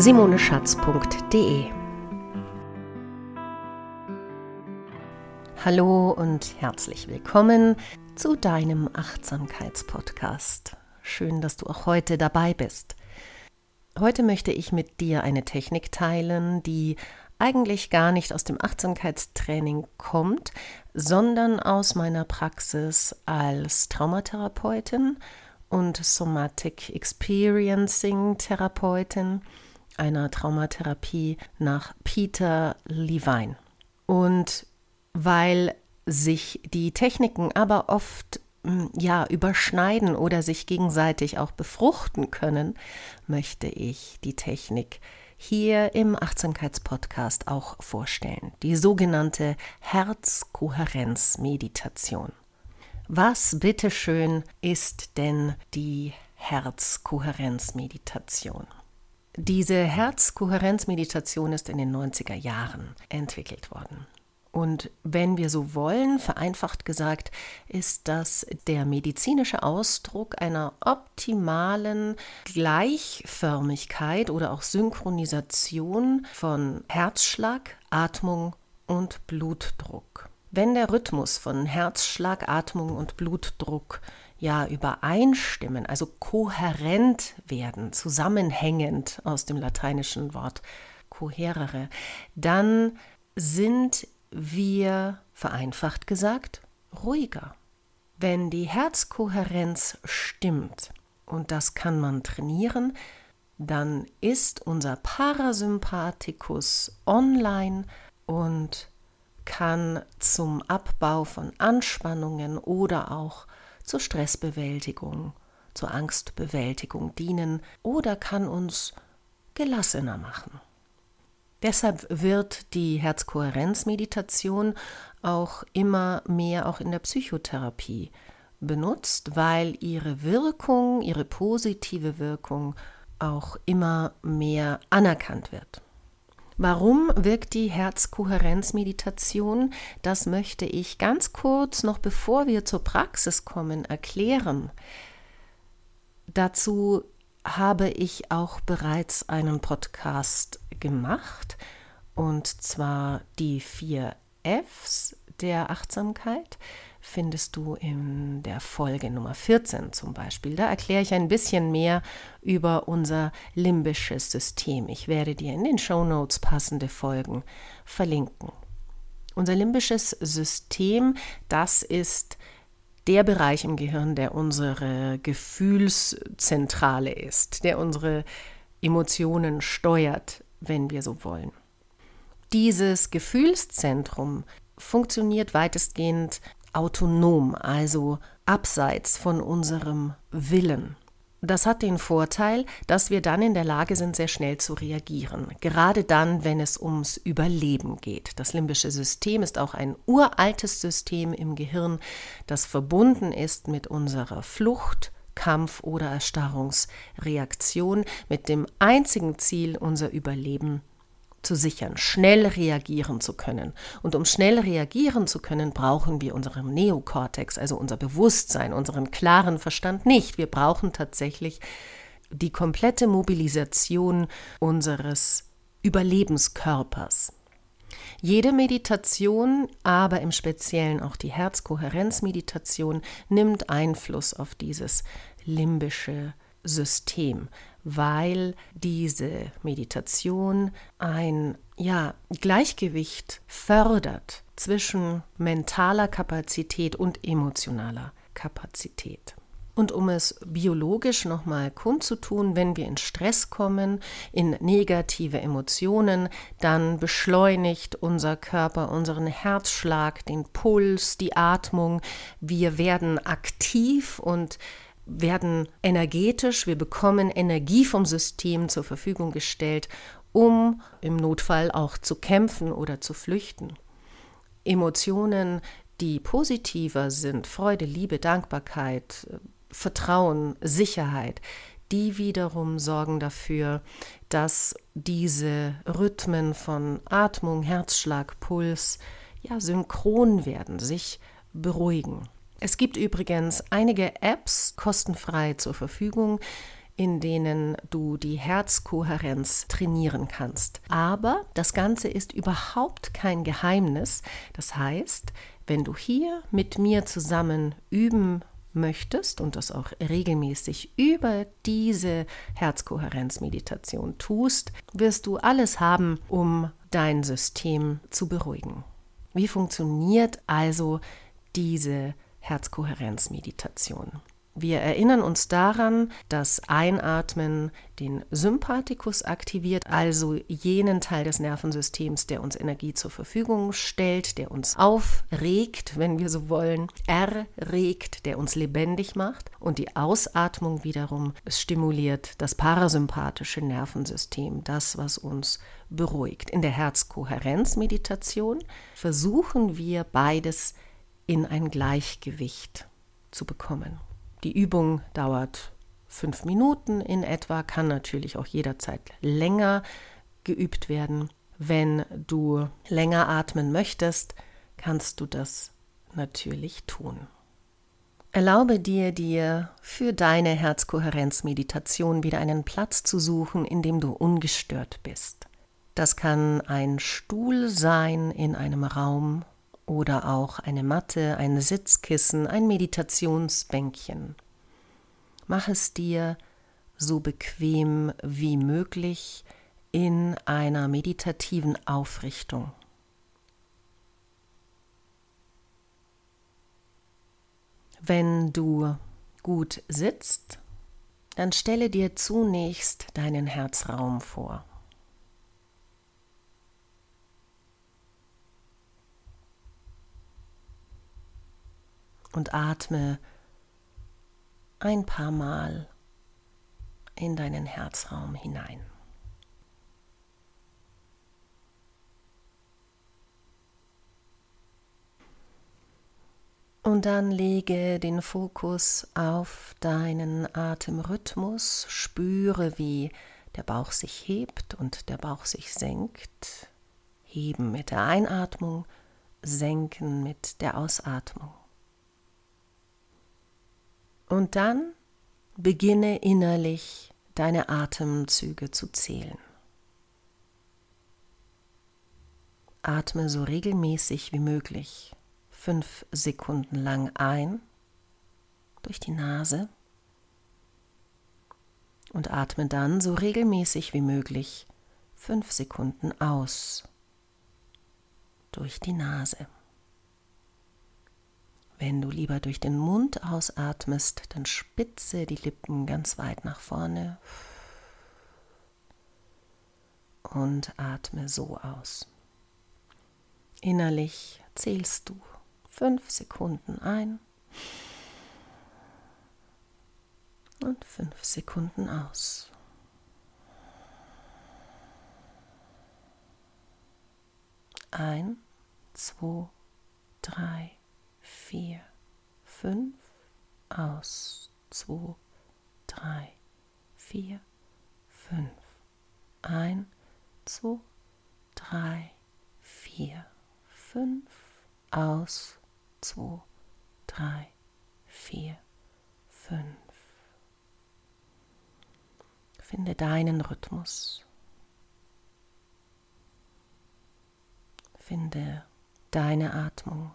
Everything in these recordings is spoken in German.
www.simoneschatz.de. Hallo und herzlich willkommen zu deinem Achtsamkeitspodcast. Schön, dass du auch heute dabei bist. Heute möchte ich mit dir eine Technik teilen, die eigentlich gar nicht aus dem Achtsamkeitstraining kommt, sondern aus meiner Praxis als Traumatherapeutin und Somatic Experiencing Therapeutin einer Traumatherapie nach Peter Levine. Und weil sich die Techniken aber oft hm, ja überschneiden oder sich gegenseitig auch befruchten können, möchte ich die Technik hier im Achtsamkeitspodcast auch vorstellen. Die sogenannte Herzkohärenzmeditation. Was bitteschön ist denn die Herzkohärenzmeditation? Diese Herzkohärenzmeditation ist in den 90er Jahren entwickelt worden. Und wenn wir so wollen, vereinfacht gesagt, ist das der medizinische Ausdruck einer optimalen Gleichförmigkeit oder auch Synchronisation von Herzschlag, Atmung und Blutdruck. Wenn der Rhythmus von Herzschlag, Atmung und Blutdruck ja übereinstimmen, also kohärent werden, zusammenhängend aus dem lateinischen Wort coherere, dann sind wir, vereinfacht gesagt, ruhiger. Wenn die Herzkohärenz stimmt, und das kann man trainieren, dann ist unser Parasympathikus online und kann zum Abbau von Anspannungen oder auch zur Stressbewältigung, zur Angstbewältigung dienen oder kann uns gelassener machen. Deshalb wird die Herzkohärenzmeditation auch immer mehr auch in der Psychotherapie benutzt, weil ihre Wirkung, ihre positive Wirkung auch immer mehr anerkannt wird. Warum wirkt die Herzkohärenzmeditation? Das möchte ich ganz kurz noch bevor wir zur Praxis kommen erklären. Dazu habe ich auch bereits einen Podcast gemacht und zwar die vier Fs der Achtsamkeit findest du in der Folge Nummer 14 zum Beispiel. Da erkläre ich ein bisschen mehr über unser limbisches System. Ich werde dir in den Show Notes passende Folgen verlinken. Unser limbisches System, das ist der Bereich im Gehirn, der unsere Gefühlszentrale ist, der unsere Emotionen steuert, wenn wir so wollen. Dieses Gefühlszentrum funktioniert weitestgehend autonom, also abseits von unserem Willen. Das hat den Vorteil, dass wir dann in der Lage sind, sehr schnell zu reagieren. Gerade dann, wenn es ums Überleben geht. Das limbische System ist auch ein uraltes System im Gehirn, das verbunden ist mit unserer Flucht, Kampf- oder Erstarrungsreaktion, mit dem einzigen Ziel, unser Überleben zu sichern, schnell reagieren zu können. Und um schnell reagieren zu können, brauchen wir unseren Neokortex, also unser Bewusstsein, unseren klaren Verstand nicht. Wir brauchen tatsächlich die komplette Mobilisation unseres Überlebenskörpers. Jede Meditation, aber im Speziellen auch die Herzkohärenzmeditation, nimmt Einfluss auf dieses limbische System weil diese Meditation ein ja, Gleichgewicht fördert zwischen mentaler Kapazität und emotionaler Kapazität. Und um es biologisch nochmal kundzutun, wenn wir in Stress kommen, in negative Emotionen, dann beschleunigt unser Körper unseren Herzschlag, den Puls, die Atmung. Wir werden aktiv und werden energetisch, wir bekommen Energie vom System zur Verfügung gestellt um im Notfall auch zu kämpfen oder zu flüchten. Emotionen, die positiver sind, Freude, Liebe, Dankbarkeit, Vertrauen, Sicherheit, die wiederum sorgen dafür, dass diese Rhythmen von Atmung, Herzschlag, Puls ja synchron werden, sich beruhigen. Es gibt übrigens einige Apps kostenfrei zur Verfügung, in denen du die Herzkohärenz trainieren kannst. Aber das Ganze ist überhaupt kein Geheimnis. Das heißt, wenn du hier mit mir zusammen üben möchtest und das auch regelmäßig über diese Herzkohärenzmeditation tust, wirst du alles haben, um dein System zu beruhigen. Wie funktioniert also diese Herzkohärenzmeditation? Wir erinnern uns daran, dass Einatmen den Sympathikus aktiviert, also jenen Teil des Nervensystems, der uns Energie zur Verfügung stellt, der uns aufregt, wenn wir so wollen, erregt, der uns lebendig macht. Und die Ausatmung wiederum stimuliert das parasympathische Nervensystem, das, was uns beruhigt. In der Herzkohärenzmeditation versuchen wir beides in ein Gleichgewicht zu bekommen. Die Übung dauert fünf Minuten in etwa, kann natürlich auch jederzeit länger geübt werden. Wenn du länger atmen möchtest, kannst du das natürlich tun. Erlaube dir, dir für deine Herzkohärenzmeditation wieder einen Platz zu suchen, in dem du ungestört bist. Das kann ein Stuhl sein in einem Raum oder auch eine Matte, ein Sitzkissen, ein Meditationsbänkchen. Mach es dir so bequem wie möglich in einer meditativen Aufrichtung. Wenn du gut sitzt, dann stelle dir zunächst deinen Herzraum vor. Und atme ein paar Mal in deinen Herzraum hinein. Und dann lege den Fokus auf deinen Atemrhythmus, spüre, wie der Bauch sich hebt und der Bauch sich senkt. Heben mit der Einatmung, senken mit der Ausatmung. Und dann beginne innerlich deine Atemzüge zu zählen. Atme so regelmäßig wie möglich fünf Sekunden lang ein durch die Nase und atme dann so regelmäßig wie möglich fünf Sekunden aus durch die Nase. Wenn du lieber durch den Mund ausatmest, dann spitze die Lippen ganz weit nach vorne und atme so aus. Innerlich zählst du fünf Sekunden ein und fünf Sekunden aus. Ein, zwei, drei, vier, fünf, aus, zwei, drei, vier, fünf, ein, zwei, drei, vier, fünf, aus, zwei, drei, vier, fünf. Finde deinen Rhythmus. Finde deine Atmung.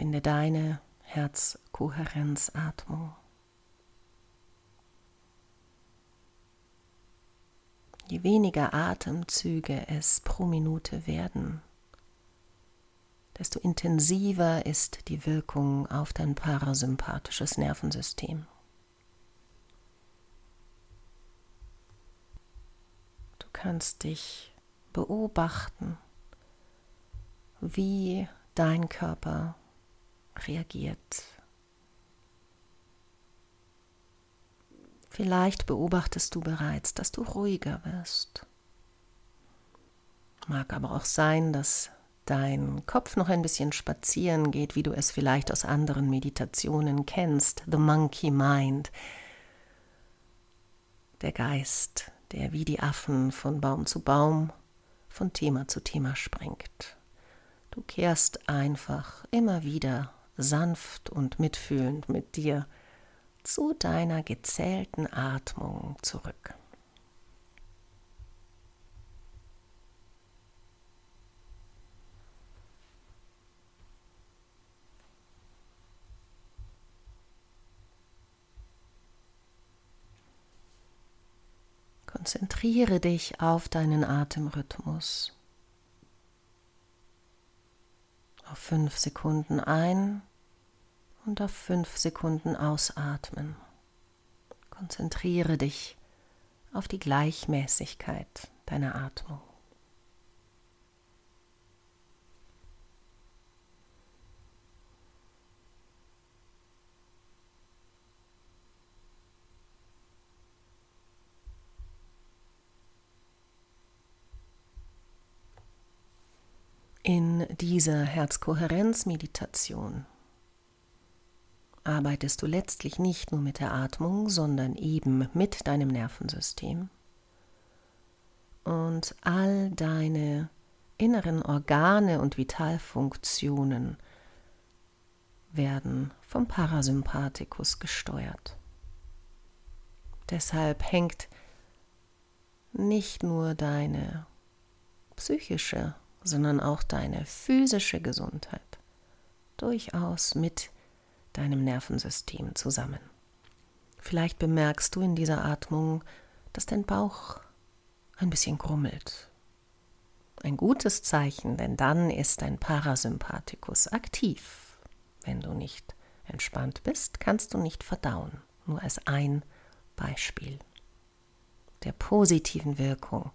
Finde deine Herzkohärenzatmung. Je weniger Atemzüge es pro Minute werden, desto intensiver ist die Wirkung auf dein parasympathisches Nervensystem. Du kannst dich beobachten, wie dein Körper reagiert. Vielleicht beobachtest du bereits, dass du ruhiger wirst. Mag aber auch sein, dass dein Kopf noch ein bisschen spazieren geht, wie du es vielleicht aus anderen Meditationen kennst. The Monkey Mind. Der Geist, der wie die Affen von Baum zu Baum, von Thema zu Thema springt. Du kehrst einfach immer wieder sanft und mitfühlend mit dir zu deiner gezählten Atmung zurück. Konzentriere dich auf deinen Atemrhythmus. Auf fünf Sekunden ein und auf fünf Sekunden ausatmen. Konzentriere dich auf die Gleichmäßigkeit deiner Atmung. In dieser Herzkohärenzmeditation arbeitest du letztlich nicht nur mit der Atmung, sondern eben mit deinem Nervensystem. Und all deine inneren Organe und Vitalfunktionen werden vom Parasympathikus gesteuert. Deshalb hängt nicht nur deine psychische sondern auch deine physische Gesundheit durchaus mit deinem Nervensystem zusammen. Vielleicht bemerkst du in dieser Atmung, dass dein Bauch ein bisschen grummelt. Ein gutes Zeichen, denn dann ist dein Parasympathikus aktiv. Wenn du nicht entspannt bist, kannst du nicht verdauen. Nur als ein Beispiel der positiven Wirkung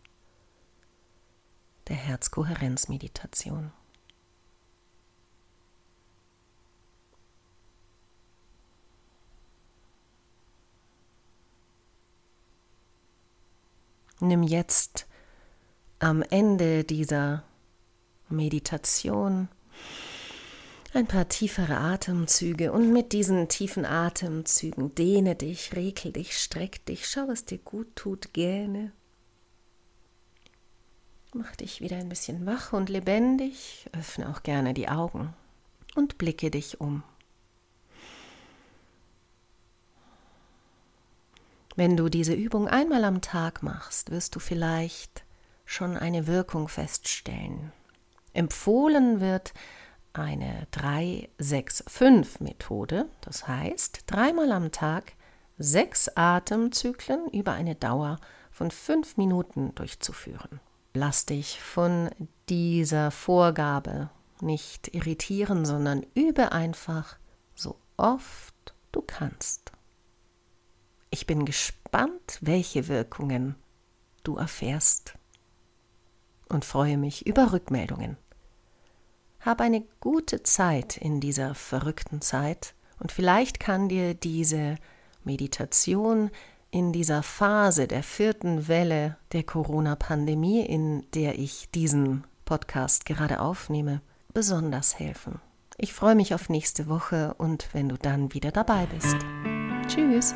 der Herzkohärenzmeditation. Nimm jetzt am Ende dieser Meditation ein paar tiefere Atemzüge und mit diesen tiefen Atemzügen dehne dich, regel dich, streck dich, schau, was dir gut tut, gähne. Mach dich wieder ein bisschen wach und lebendig, öffne auch gerne die Augen und blicke dich um. Wenn du diese Übung einmal am Tag machst, wirst du vielleicht schon eine Wirkung feststellen. Empfohlen wird eine 3-6-5-Methode, das heißt dreimal am Tag sechs Atemzyklen über eine Dauer von fünf Minuten durchzuführen. Lass dich von dieser Vorgabe nicht irritieren, sondern übe einfach so oft du kannst. Ich bin gespannt, welche Wirkungen du erfährst und freue mich über Rückmeldungen. Hab eine gute Zeit in dieser verrückten Zeit und vielleicht kann dir diese Meditation in dieser Phase der vierten Welle der Corona-Pandemie, in der ich diesen Podcast gerade aufnehme, besonders helfen. Ich freue mich auf nächste Woche und wenn du dann wieder dabei bist. Tschüss.